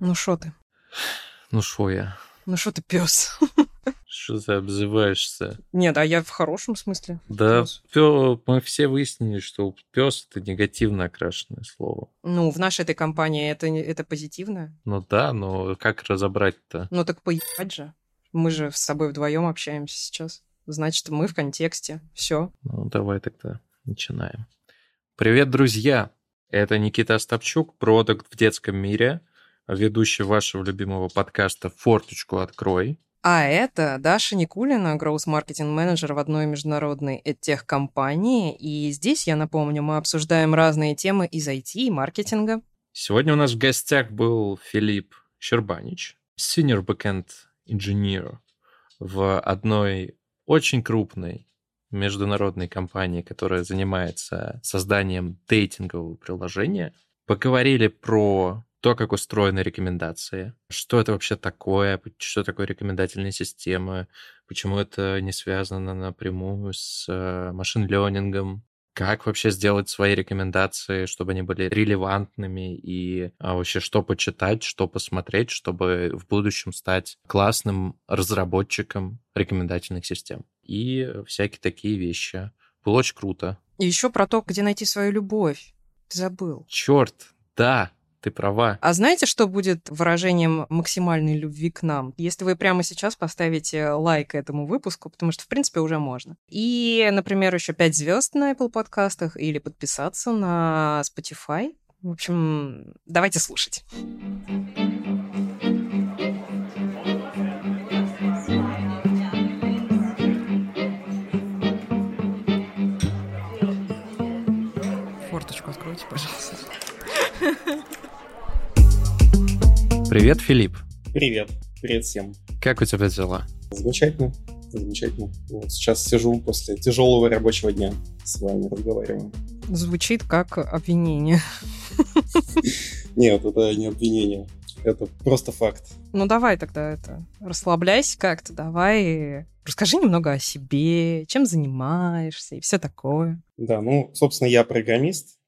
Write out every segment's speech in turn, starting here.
Ну шо ты? Ну шо я? Ну шо ты пес? Что ты обзываешься? Нет, а я в хорошем смысле. Да, пё- мы все выяснили, что пес это негативно окрашенное слово. Ну, в нашей этой компании это, это позитивно. Ну да, но как разобрать-то? Ну так поебать же. Мы же с собой вдвоем общаемся сейчас. Значит, мы в контексте. Все. Ну давай тогда начинаем. Привет, друзья! Это Никита Остапчук, продукт в детском мире, ведущий вашего любимого подкаста «Форточку открой». А это Даша Никулина, гроус-маркетинг менеджер в одной международной тех-компании. И здесь, я напомню, мы обсуждаем разные темы из IT и маркетинга. Сегодня у нас в гостях был Филипп Щербанич, senior backend engineer в одной очень крупной международной компании, которая занимается созданием дейтингового приложения. Поговорили про то, как устроены рекомендации, что это вообще такое, что такое рекомендательные системы, почему это не связано напрямую с э, машин-лернингом, как вообще сделать свои рекомендации, чтобы они были релевантными и а, вообще что почитать, что посмотреть, чтобы в будущем стать классным разработчиком рекомендательных систем. И всякие такие вещи. Было очень круто. И еще про то, где найти свою любовь. Ты забыл. Черт, да, ты права. А знаете, что будет выражением максимальной любви к нам? Если вы прямо сейчас поставите лайк этому выпуску, потому что, в принципе, уже можно. И, например, еще 5 звезд на Apple подкастах или подписаться на Spotify. В общем, давайте слушать. Форточку откройте, пожалуйста. Привет, Филипп. Привет, привет всем. Как у тебя дела? Замечательно, замечательно. Вот сейчас сижу после тяжелого рабочего дня с вами разговариваю. Звучит как обвинение. Нет, это не обвинение, это просто факт. Ну давай тогда это, расслабляйся как-то, давай расскажи немного о себе, чем занимаешься и все такое. Да, ну, собственно, я программист,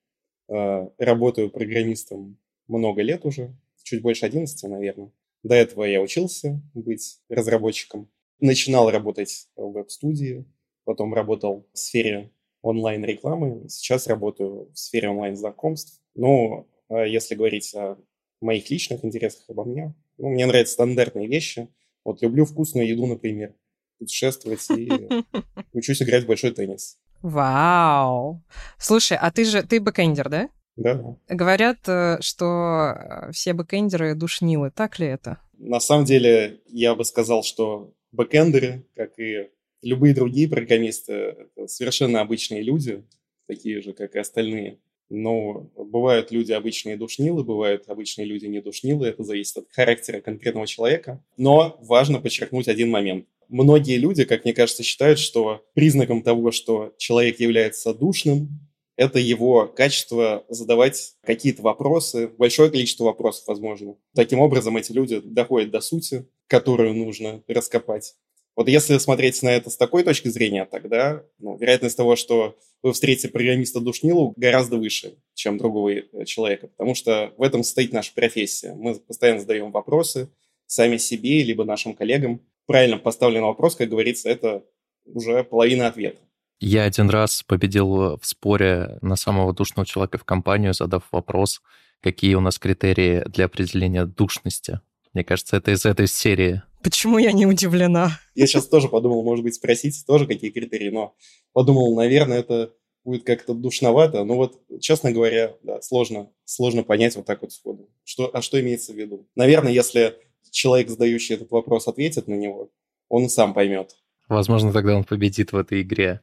э, работаю программистом много лет уже, чуть больше 11, наверное. До этого я учился быть разработчиком. Начинал работать в веб-студии, потом работал в сфере онлайн-рекламы, сейчас работаю в сфере онлайн-знакомств. Но э, если говорить о моих личных интересах обо мне, ну, мне нравятся стандартные вещи. Вот люблю вкусную еду, например, путешествовать и учусь играть в большой теннис. Вау! Слушай, а ты же, ты бэкэндер, да? Да. Говорят, э, что э, все бэкэндеры душнилы, так ли это? На самом деле, я бы сказал, что бэкэндеры, как и любые другие программисты, это совершенно обычные люди, такие же, как и остальные. Но бывают люди обычные душнилы, бывают обычные люди не душнилы, это зависит от характера конкретного человека. Но важно подчеркнуть один момент. Многие люди, как мне кажется, считают, что признаком того, что человек является душным, это его качество задавать какие-то вопросы, большое количество вопросов, возможно. Таким образом, эти люди доходят до сути, которую нужно раскопать. Вот если смотреть на это с такой точки зрения, тогда ну, вероятность того, что вы встретите программиста душнилу, гораздо выше, чем другого э, человека, потому что в этом состоит наша профессия. Мы постоянно задаем вопросы сами себе, либо нашим коллегам. Правильно поставленный вопрос, как говорится, это уже половина ответа. Я один раз победил в споре на самого душного человека в компанию, задав вопрос, какие у нас критерии для определения душности. Мне кажется, это из этой серии. Почему я не удивлена? Я сейчас тоже подумал, может быть, спросить тоже, какие критерии, но подумал, наверное, это будет как-то душновато. Но вот, честно говоря, да, сложно, сложно понять вот так вот сходу. Что, а что имеется в виду? Наверное, если человек, задающий этот вопрос, ответит на него, он сам поймет. Возможно, тогда он победит в этой игре.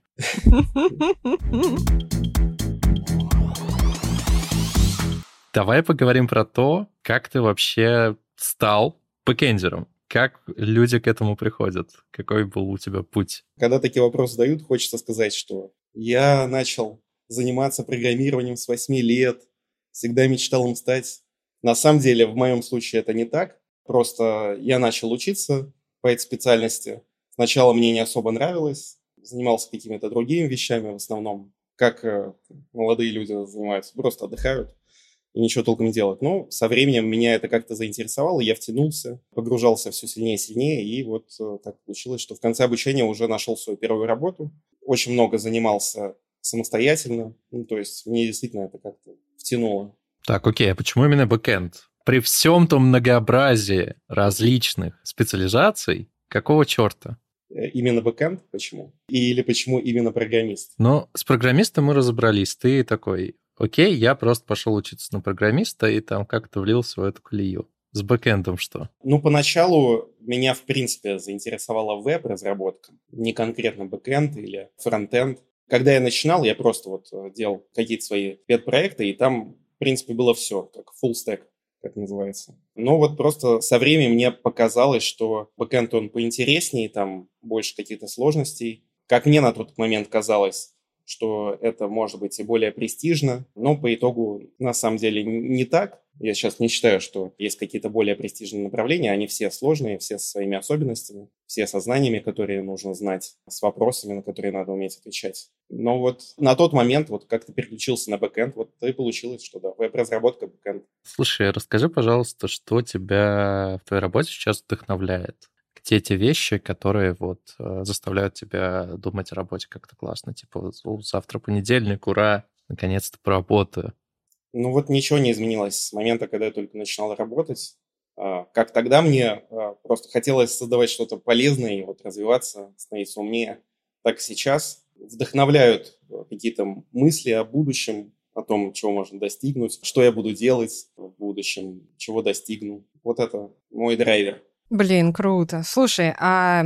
Давай поговорим про то, как ты вообще стал бэкэндером. Как люди к этому приходят? Какой был у тебя путь? Когда такие вопросы задают, хочется сказать, что я начал заниматься программированием с 8 лет, всегда мечтал им стать. На самом деле, в моем случае это не так. Просто я начал учиться по этой специальности. Сначала мне не особо нравилось, занимался какими-то другими вещами в основном, как э, молодые люди занимаются, просто отдыхают. и ничего толком не делать. Но со временем меня это как-то заинтересовало, я втянулся, погружался все сильнее и сильнее, и вот э, так получилось, что в конце обучения уже нашел свою первую работу. Очень много занимался самостоятельно, ну, то есть мне действительно это как-то втянуло. Так, окей, а почему именно backend? При всем том многообразии различных специализаций, какого черта? Э, именно backend? Почему? Или почему именно программист? Ну, с программистом мы разобрались. Ты такой, окей, я просто пошел учиться на программиста и там как-то влился в эту колею. С backend ом что? Ну, поначалу меня, в принципе, заинтересовала веб-разработка, не конкретно backend или frontend. Когда я начинал, я просто вот э, делал какие-то свои pet проекты, и там, в принципе, было все, как full stack, как называется. Но вот просто со временем мне показалось, что backend, он поинтереснее, там больше каких-то сложностей. Как мне на тот момент казалось, что это может быть и более престижно, но по итогу на самом деле не так. Я сейчас не считаю, что есть какие-то более престижные направления, они все сложные, все со своими особенностями, все со знаниями, которые нужно знать, с вопросами, на которые надо уметь отвечать. Но вот на тот момент, вот как ты переключился на backend, вот и получилось, что да, веб-разработка, backend. Слушай, расскажи, пожалуйста, что тебя в твоей работе сейчас вдохновляет? те те вещи, которые вот э, заставляют тебя думать о работе как-то классно. Типа, завтра понедельник, ура, наконец-то поработаю. Ну вот ничего не изменилось с момента, когда я только начинал работать. А, как тогда мне а, просто хотелось создавать что-то полезное и вот развиваться, становиться умнее, так и сейчас вдохновляют э, какие-то мысли о будущем, о том, чего можно достигнуть, что я буду делать в будущем, чего достигну. Вот это мой драйвер. Блин, круто. Слушай, а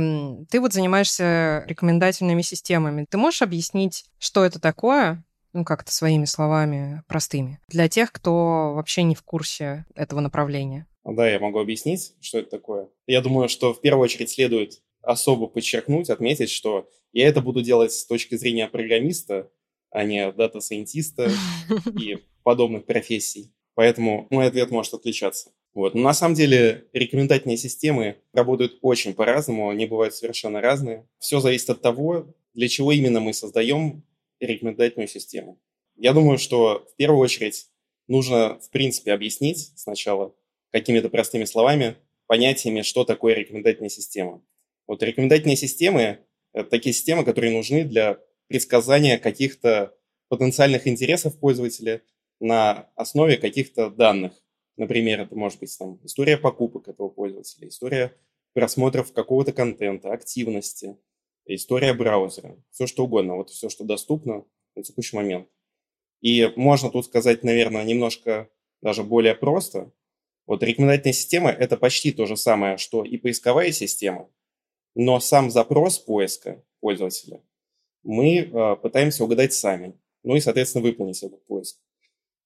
ты вот занимаешься рекомендательными системами. Ты можешь объяснить, что это такое? Ну, как-то своими словами, простыми. Для тех, кто вообще не в курсе этого направления. Да, я могу объяснить, что это такое. Я думаю, что в первую очередь следует особо подчеркнуть, отметить, что я это буду делать с точки зрения программиста, а не дата-сайентиста и подобных профессий. Поэтому мой ответ может отличаться. Вот. Но на самом деле рекомендательные системы работают очень по-разному, они бывают совершенно разные. Все зависит от того, для чего именно мы создаем рекомендательную систему. Я думаю, что в первую очередь нужно, в принципе, объяснить сначала какими-то простыми словами, понятиями, что такое рекомендательная система. Вот рекомендательные системы – это такие системы, которые нужны для предсказания каких-то потенциальных интересов пользователя на основе каких-то данных. Например, это может быть там, история покупок этого пользователя, история просмотров какого-то контента, активности, история браузера, все что угодно, вот все, что доступно на текущий момент. И можно тут сказать, наверное, немножко даже более просто. Вот рекомендательная система – это почти то же самое, что и поисковая система, но сам запрос поиска пользователя мы э, пытаемся угадать сами, ну и, соответственно, выполнить этот поиск.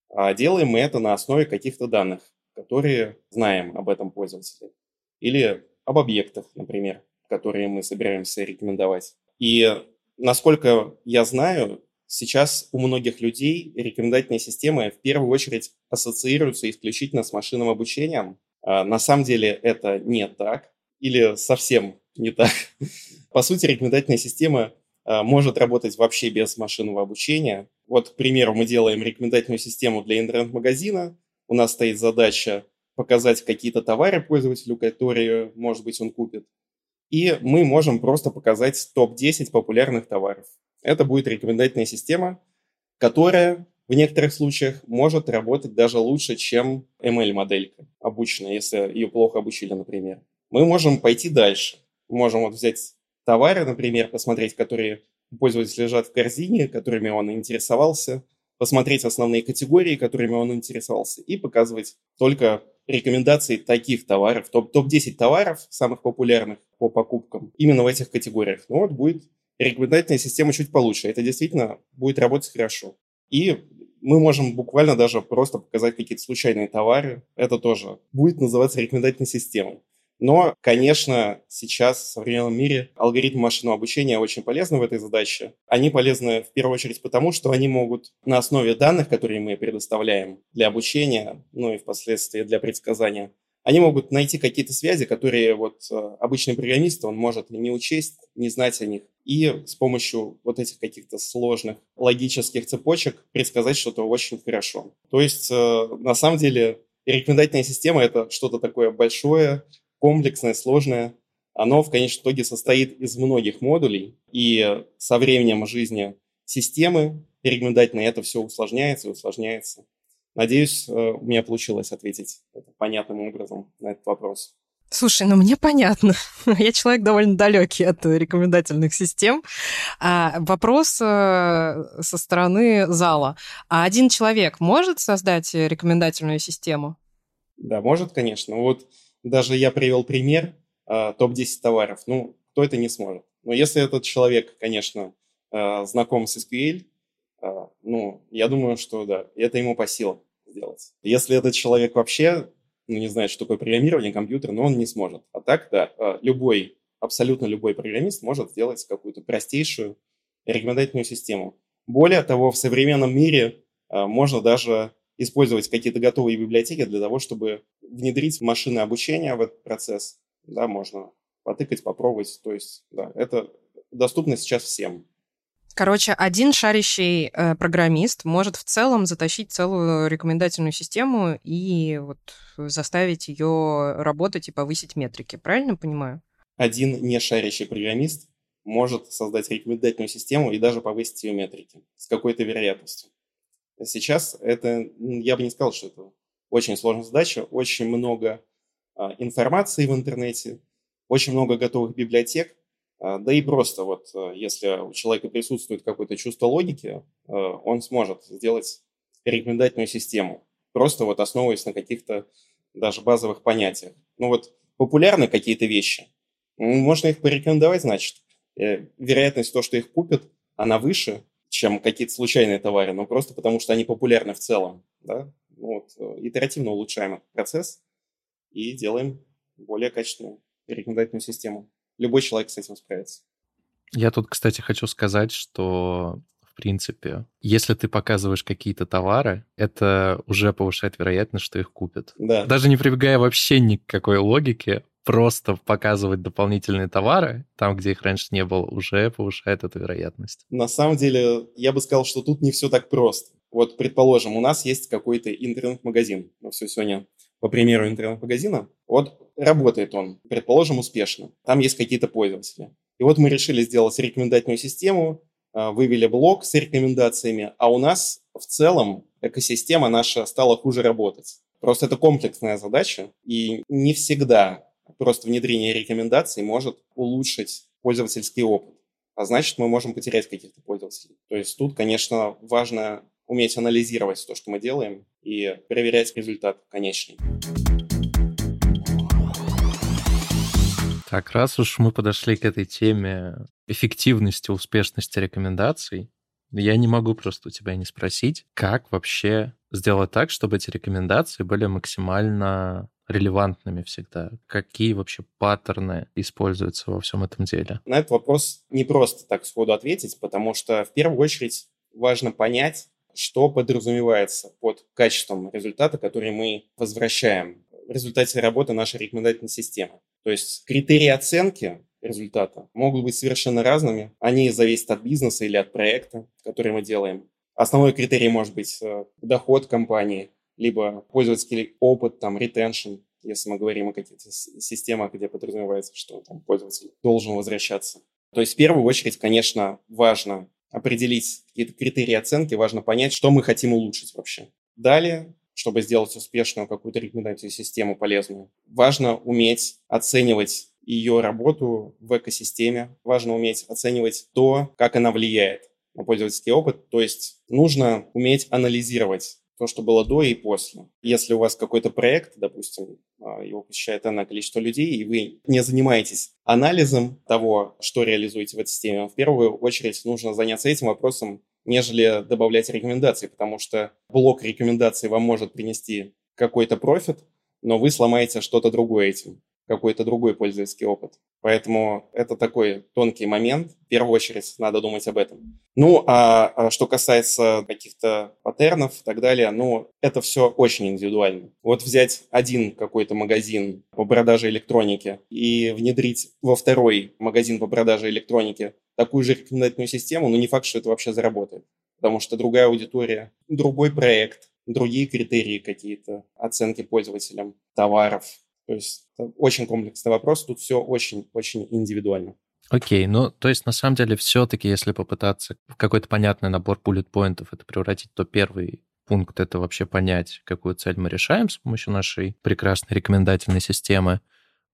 А делаем мы это на основе каких-то данных, которые знаем об этом пользователе. Или об объектах, например, которые мы собираемся рекомендовать. И насколько я знаю, сейчас у многих людей рекомендательные системы в первую очередь ассоциируются исключительно с машинным обучением. А на самом деле это не так или совсем не так. По сути, рекомендательная система а, может работать вообще без машинного обучения. Вот, к примеру, мы делаем рекомендательную систему для интернет-магазина. У нас стоит задача показать какие-то товары пользователю, которые, может быть, он купит. И мы можем просто показать топ-10 популярных товаров. Это будет рекомендательная система, которая в некоторых случаях может работать даже лучше, чем ML-моделька обученная, если ее плохо обучили, например. Мы можем пойти дальше. Мы можем вот взять товары, например, посмотреть, которые пользователь лежат в корзине, которыми он интересовался, посмотреть основные категории, которыми он интересовался, и показывать только рекомендации таких товаров, топ- топ-10 товаров, самых популярных по покупкам, именно в этих категориях. Ну вот будет рекомендательная система чуть получше. Это действительно будет работать хорошо. И мы можем буквально даже просто показать какие-то случайные товары. Это тоже будет называться рекомендательной системой. Но, конечно, сейчас в современном мире алгоритмы машинного обучения очень полезны в этой задаче. Они полезны в первую очередь потому, что они могут на основе данных, которые мы предоставляем для обучения, ну и впоследствии для предсказания, они могут найти какие-то связи, которые вот э, обычный программист, он может не учесть, не знать о них. И с помощью вот этих каких-то сложных логических цепочек предсказать что-то очень хорошо. То есть, э, на самом деле, рекомендательная система – это что-то такое большое, комплексное, сложное. Оно в конечном итоге состоит из многих модулей, и со временем жизни системы рекомендательной это все усложняется и усложняется. Надеюсь, э, у меня получилось ответить понятным образом на этот вопрос. Слушай, ну мне понятно. Я человек довольно далекий от рекомендательных систем. А вопрос э, со стороны зала. А один человек может создать рекомендательную систему? Да, может, конечно. Вот даже я привел пример э, топ-10 товаров. Ну, кто это не сможет. Но если этот человек, конечно, знаком с SQL, ну, я думаю, что да, это ему по силам сделать. Если этот человек вообще ну, не знает, что такое программирование компьютера, но он не сможет. А так, да, любой, абсолютно любой программист может сделать какую-то простейшую рекомендательную систему. Более того, в современном мире можно даже использовать какие-то готовые библиотеки для того, чтобы внедрить машины обучения в этот процесс. Да, можно потыкать, попробовать. То есть, да, это доступно сейчас всем. Короче, один шарящий э, программист может в целом затащить целую рекомендательную систему и вот заставить ее работать и повысить метрики. Правильно понимаю? Один не шарящий программист может создать рекомендательную систему и даже повысить ее метрики с какой-то вероятностью. Сейчас это, я бы не сказал, что это очень сложная задача, очень много а, информации в интернете, очень много готовых библиотек, а, да и просто вот, э, если у человека присутствует какое-то чувство логики, он сможет сделать рекомендательную систему, просто вот основываясь на каких-то даже базовых понятиях. Ну вот популярны какие-то вещи, можно их порекомендовать, значит. Э, вероятность того, что их купят, она выше, чем какие-то случайные товары, но просто потому, что они популярны в целом. Да? Ну вот, итеративно улучшаем этот процесс и делаем более качественную рекомендательную систему любой человек с этим справится. Я тут, кстати, хочу сказать, что в принципе, если ты показываешь какие-то товары, это уже повышает вероятность, что их купят. Да. Даже не прибегая вообще ни к какой логике, просто показывать дополнительные товары, там, где их раньше не было, уже повышает эту вероятность. На самом деле, я бы сказал, что тут не все так просто. Вот, предположим, у нас есть какой-то интернет-магазин. Мы все сегодня по примеру интернет-магазина. Вот работает он, предположим, успешно. Там есть какие-то пользователи. И вот мы решили сделать рекомендательную систему, а, вывели блок с рекомендациями, а у нас в целом экосистема наша стала хуже работать. Просто это комплексная задача, и не всегда просто внедрение рекомендаций может улучшить пользовательский опыт. А значит, мы можем потерять каких-то пользователей. То есть тут, конечно, важно уметь анализировать то, что мы делаем, и проверять результат конечный. Так, раз уж мы подошли к этой теме эффективности, успешности рекомендаций, я не могу просто у тебя не спросить, как вообще сделать так, чтобы эти рекомендации были максимально релевантными всегда? Какие вообще паттерны используются во всем этом деле? На этот вопрос не просто так сходу ответить, потому что в первую очередь важно понять, что подразумевается под качеством результата, который мы возвращаем в результате работы нашей рекомендательной системы. То есть критерии оценки результата могут быть совершенно разными. Они зависят от бизнеса или от проекта, который мы делаем. Основной критерий может быть э, доход компании, либо пользовательский опыт, там, retention, если мы говорим о каких-то системах, где подразумевается, что там, пользователь должен возвращаться. То есть в первую очередь, конечно, важно определить какие-то критерии оценки, важно понять, что мы хотим улучшить вообще. Далее, чтобы сделать успешную какую-то рекомендательную систему полезную, важно уметь оценивать ее работу в экосистеме, важно уметь оценивать то, как она влияет на пользовательский опыт, то есть нужно уметь анализировать то, что было до и после. Если у вас какой-то проект, допустим, а, его посещает одно количество людей, и вы не занимаетесь анализом того, что реализуете в этой системе, в первую очередь нужно заняться этим вопросом, нежели добавлять рекомендации, потому что блок рекомендаций вам может принести какой-то профит, но вы сломаете что-то другое этим. Какой-то другой пользовательский опыт. Поэтому это такой тонкий момент. В первую очередь надо думать об этом. Ну, а, а что касается каких-то паттернов и так далее, ну, это все очень индивидуально. Вот взять один какой-то магазин по продаже электроники и внедрить во второй магазин по продаже электроники такую же рекомендательную систему, ну, не факт, что это вообще заработает. Потому что другая аудитория, другой проект, другие критерии какие-то, оценки пользователям товаров, то есть очень комплексный вопрос, тут все очень-очень индивидуально. Окей, ну, то есть, на самом деле, все-таки, если попытаться в какой-то понятный набор буллет-поинтов это превратить, то первый пункт — это вообще понять, какую цель мы решаем с помощью нашей прекрасной рекомендательной системы.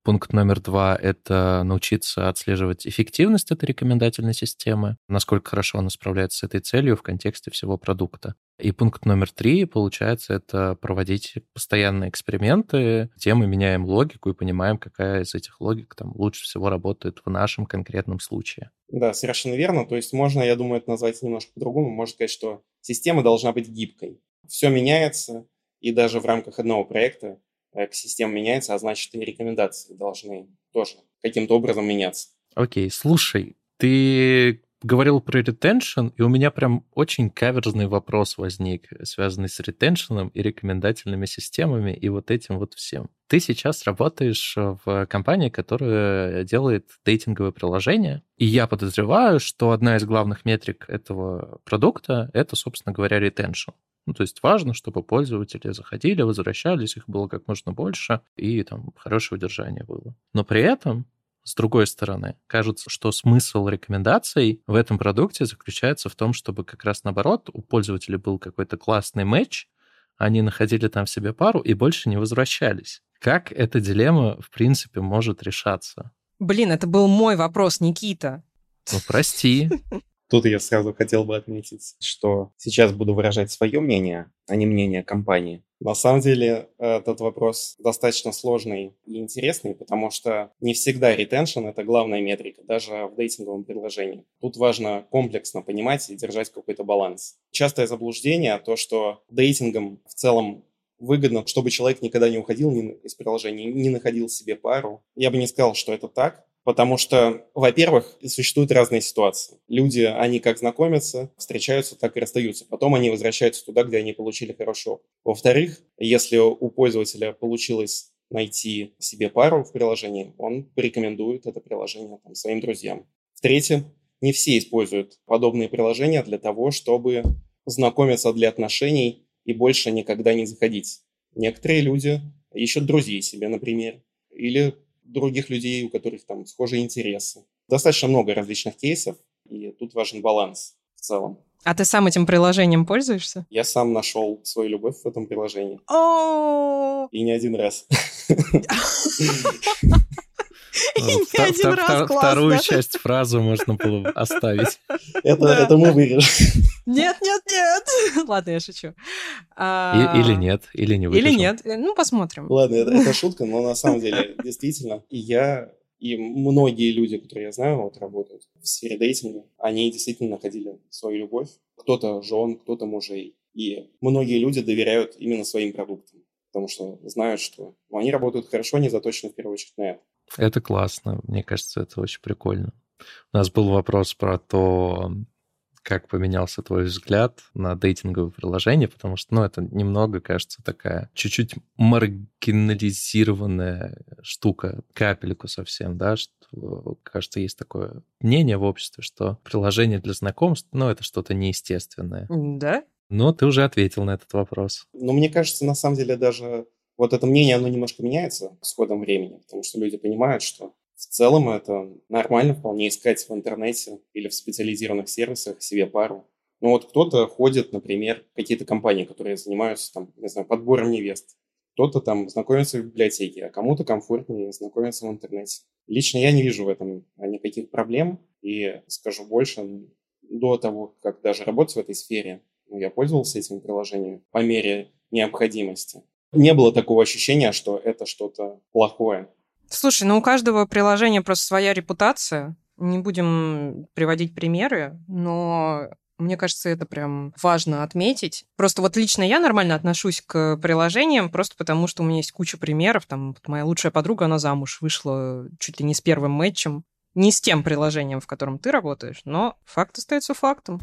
Пункт номер два — это научиться отслеживать эффективность этой рекомендательной системы, насколько хорошо она справляется с этой целью в контексте всего продукта. И пункт номер три, получается, это проводить постоянные эксперименты, где мы меняем логику и понимаем, какая из этих логик там лучше всего работает в нашем конкретном случае. Да, совершенно верно. То есть можно, я думаю, это назвать немножко по-другому. Можно сказать, что система должна быть гибкой. Все меняется, и даже в рамках одного проекта экосистема меняется, а значит и рекомендации должны тоже каким-то образом меняться. Окей, слушай, ты говорил про ретеншн, и у меня прям очень каверзный вопрос возник, связанный с ретеншеном и рекомендательными системами и вот этим вот всем. Ты сейчас работаешь в компании, которая делает дейтинговые приложения, и я подозреваю, что одна из главных метрик этого продукта — это, собственно говоря, ретеншн. Ну, то есть важно, чтобы пользователи заходили, возвращались, их было как можно больше, и там хорошее удержание было. Но при этом с другой стороны, кажется, что смысл рекомендаций в этом продукте заключается в том, чтобы как раз наоборот у пользователя был какой-то классный матч, они находили там себе пару и больше не возвращались. Как эта дилемма, в принципе, может решаться? Блин, это был мой вопрос, Никита. Ну, прости. Тут я сразу хотел бы отметить, что сейчас буду выражать свое мнение, а не мнение компании. На самом деле этот вопрос достаточно сложный и интересный, потому что не всегда ретеншн – это главная метрика, даже в дейтинговом предложении. Тут важно комплексно понимать и держать какой-то баланс. Частое заблуждение – то, что дейтингом в целом выгодно, чтобы человек никогда не уходил из приложения, не находил себе пару. Я бы не сказал, что это так, Потому что, во-первых, существуют разные ситуации. Люди, они как знакомятся, встречаются, так и расстаются. Потом они возвращаются туда, где они получили хороший опыт. Во-вторых, если у пользователя получилось найти себе пару в приложении, он порекомендует это приложение там, своим друзьям. В-третьих, не все используют подобные приложения для того, чтобы знакомиться для отношений и больше никогда не заходить. Некоторые люди ищут друзей себе, например, или других людей, у которых там схожие интересы. Достаточно много различных кейсов, и тут важен баланс в целом. А ты сам этим приложением пользуешься? Я сам нашел свою любовь в этом приложении. И не один раз. Вторую часть фразы можно было оставить. Это мы вырежем. Нет, нет, нет. Ладно, я шучу. А, или нет, или не вырежем. Или нет. Ну, посмотрим. Ладно, это шутка, но на самом деле, действительно, и я и многие люди, которые я знаю, вот работают в сфере дейтинга, они действительно находили свою любовь. Кто-то жен, кто-то мужей. И многие люди доверяют именно своим продуктам, потому что знают, что они работают хорошо, они заточены в первую очередь на это. Это классно. Мне кажется, это очень прикольно. У нас был вопрос про то, как поменялся твой взгляд на дейтинговые приложения, потому что, ну, это немного, кажется, такая чуть-чуть маргинализированная штука, капельку совсем, да, что, кажется, есть такое мнение в обществе, что приложение для знакомств, ну, это что-то неестественное. Да? Но ты уже ответил на этот вопрос. Ну, мне кажется, на самом деле даже вот это мнение, оно немножко меняется с ходом времени, потому что люди понимают, что в целом это нормально вполне искать в интернете или в специализированных сервисах себе пару. Ну вот кто-то ходит, например, в какие-то компании, которые занимаются там, не знаю, подбором невест. Кто-то там знакомится в библиотеке, а кому-то комфортнее знакомиться в интернете. Лично я не вижу в этом никаких проблем. И скажу больше, до того, как даже работать в этой сфере, ну, я пользовался этим приложением по мере необходимости. Не было такого ощущения, что это что-то плохое. Слушай, ну у каждого приложения просто своя репутация. Не будем приводить примеры, но Мне кажется, это прям важно отметить. Просто вот лично я нормально отношусь к приложениям, просто потому что у меня есть куча примеров. Там моя лучшая подруга, она замуж вышла чуть ли не с первым матчем. Не с тем приложением, в котором ты работаешь, но факт остается фактом.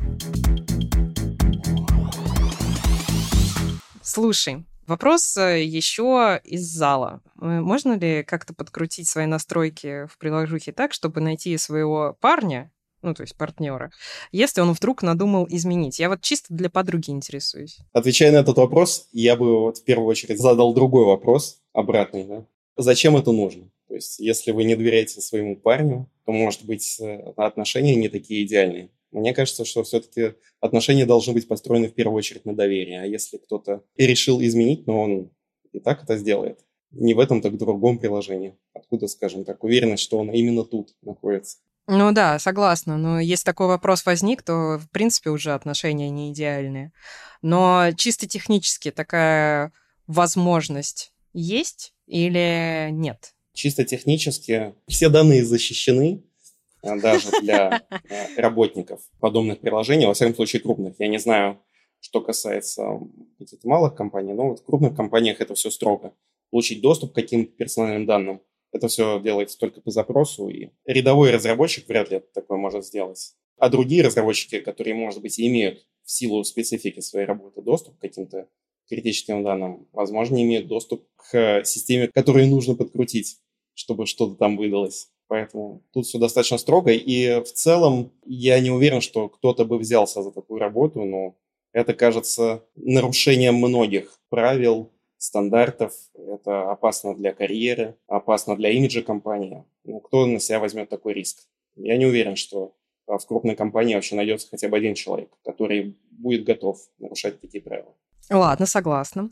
Слушай, вопрос э, еще из зала. Можно ли как-то подкрутить свои настройки в приложухе так, чтобы найти своего парня, ну, то есть партнера, если он вдруг надумал изменить. Я вот чисто для подруги интересуюсь. Отвечая на этот вопрос, я бы вот в первую очередь задал другой вопрос, обратный, да. Зачем это нужно? То есть, если вы не доверяете своему парню, то, может быть, э, отношения не такие идеальные. Мне кажется, что все-таки отношения должны быть построены в первую очередь на доверии. А если кто-то и решил изменить, но он и так это сделает. Не в этом, так в другом приложении. Откуда, скажем так, уверенность, что он именно тут находится. Ну да, согласна. Но если такой вопрос возник, то, в принципе, уже отношения не идеальные. Но чисто технически такая возможность есть или нет? Чисто технически все данные защищены, даже для а, работников подобных приложений, во всяком случае крупных. Я не знаю, что касается каких-то малых компаний, но вот в крупных компаниях это все строго. Получить доступ к каким-то персональным данным это все делается только по запросу, и рядовой разработчик вряд ли такое может сделать. А другие разработчики, которые, может быть, имеют в силу специфики своей работы доступ к каким-то критическим данным, возможно, имеют доступ к системе, которую нужно подкрутить, чтобы что-то там выдалось. Поэтому тут все достаточно строго. И в целом я не уверен, что кто-то бы взялся за такую работу, но это кажется нарушением многих правил стандартов, это опасно для карьеры, опасно для имиджа компании. Ну, кто на себя возьмет такой риск? Я не уверен, что а, в крупной компании вообще найдется хотя бы один человек, который будет готов нарушать такие правила. Ладно, согласна.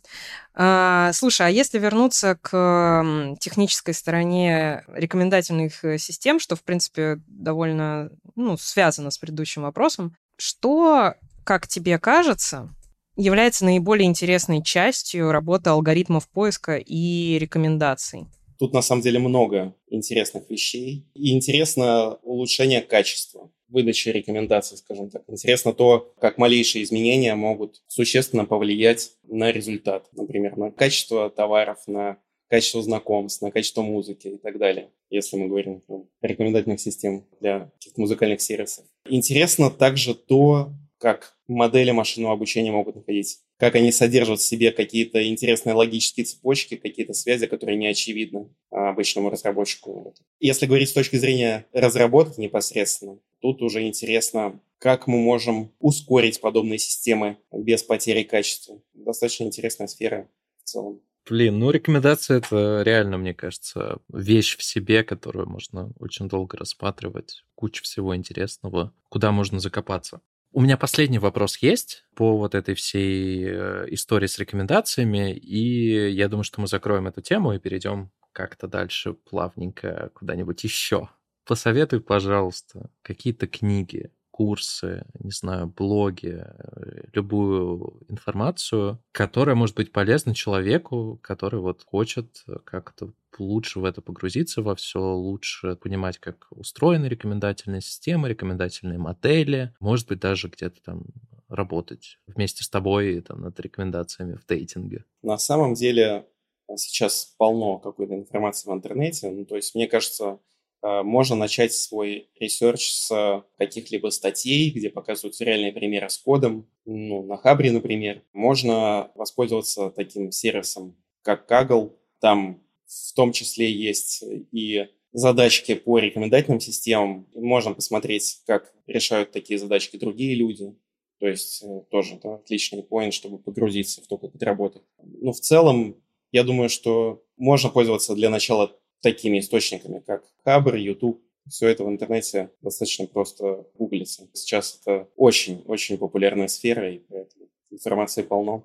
А, слушай, а если вернуться к технической стороне рекомендательных э, систем, что, в принципе, довольно ну, связано с предыдущим вопросом, что, как тебе кажется, является наиболее интересной частью работы алгоритмов поиска и рекомендаций? Тут на самом деле много интересных вещей. И интересно улучшение качества выдачи рекомендаций, скажем так. Интересно то, как малейшие изменения могут существенно повлиять на результат. Например, на качество товаров, на качество знакомств, на качество музыки и так далее, если мы говорим о рекомендательных систем для музыкальных сервисов. Интересно также то, как модели машинного обучения могут находить, как они содержат в себе какие-то интересные логические цепочки, какие-то связи, которые не очевидны обычному разработчику. Если говорить с точки зрения разработки непосредственно, тут уже интересно, как мы можем ускорить подобные системы без потери качества. Достаточно интересная сфера в целом. Блин, ну рекомендация это реально, мне кажется, вещь в себе, которую можно очень долго рассматривать. Куча всего интересного, куда можно закопаться. У меня последний вопрос есть по вот этой всей э, истории с рекомендациями, и я думаю, что мы закроем эту тему и перейдем как-то дальше плавненько куда-нибудь еще. Посоветуй, пожалуйста, какие-то книги, курсы, не знаю, блоги, э, любую информацию, которая может быть полезна человеку, который вот хочет как-то лучше в это погрузиться во все, лучше понимать, как устроены рекомендательные системы, рекомендательные модели, может быть, даже где-то там работать вместе с тобой там, над рекомендациями в дейтинге. На самом деле сейчас полно какой-то информации в интернете. Ну, то есть, мне кажется, Э, можно начать свой research с каких-либо статей, где показываются реальные примеры с кодом. Ну, на Хабре, например. Можно воспользоваться таким сервисом, как Kaggle. Там в том числе есть и задачки по рекомендательным системам. Можно посмотреть, как решают такие задачки другие люди. То есть э, тоже да, отличный поинт, чтобы погрузиться в то, как это работает. Но в целом, я думаю, что можно пользоваться для начала такими источниками, как Хабр, YouTube. Все это в интернете достаточно просто гуглится. Сейчас это очень-очень популярная сфера, и поэтому информации полно.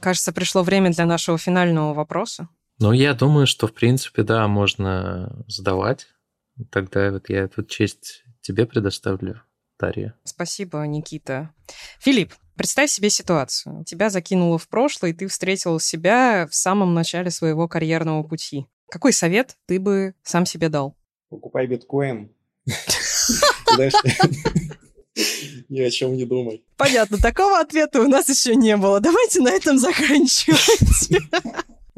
Кажется, пришло время для нашего финального вопроса. Ну, я думаю, что, в принципе, да, можно задавать. Тогда вот я эту честь тебе предоставлю, Тарья. Спасибо, Никита. Филипп, Представь себе ситуацию. Тебя закинуло в прошлое, и ты встретил себя в самом начале своего карьерного пути. Какой совет ты бы сам себе дал? Покупай биткоин. ни о чем не думай. Понятно, такого ответа у нас еще не было. Давайте на этом заканчивать.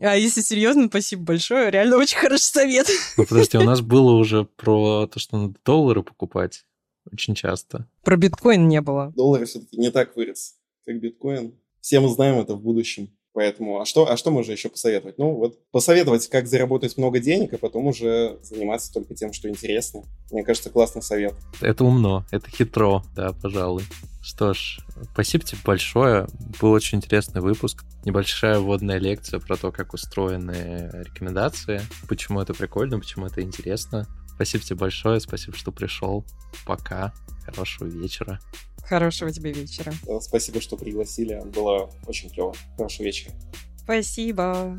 А если серьезно, спасибо большое. Реально очень хороший совет. Ну, подожди, у нас было уже про то, что надо доллары покупать очень часто. Про биткоин не было. Доллар все-таки не так вырос, как биткоин. Все мы знаем это в будущем. Поэтому, а что, а что можно еще посоветовать? Ну, вот посоветовать, как заработать много денег, а потом уже заниматься только тем, что интересно. Мне кажется, классный совет. Это умно, это хитро, да, пожалуй. Что ж, спасибо тебе большое. Был очень интересный выпуск. Небольшая вводная лекция про то, как устроены рекомендации, почему это прикольно, почему это интересно. Спасибо тебе большое, спасибо, что пришел. Пока. Хорошего вечера. Хорошего тебе вечера. Спасибо, что пригласили. Было очень клево. Хорошего вечера. Спасибо.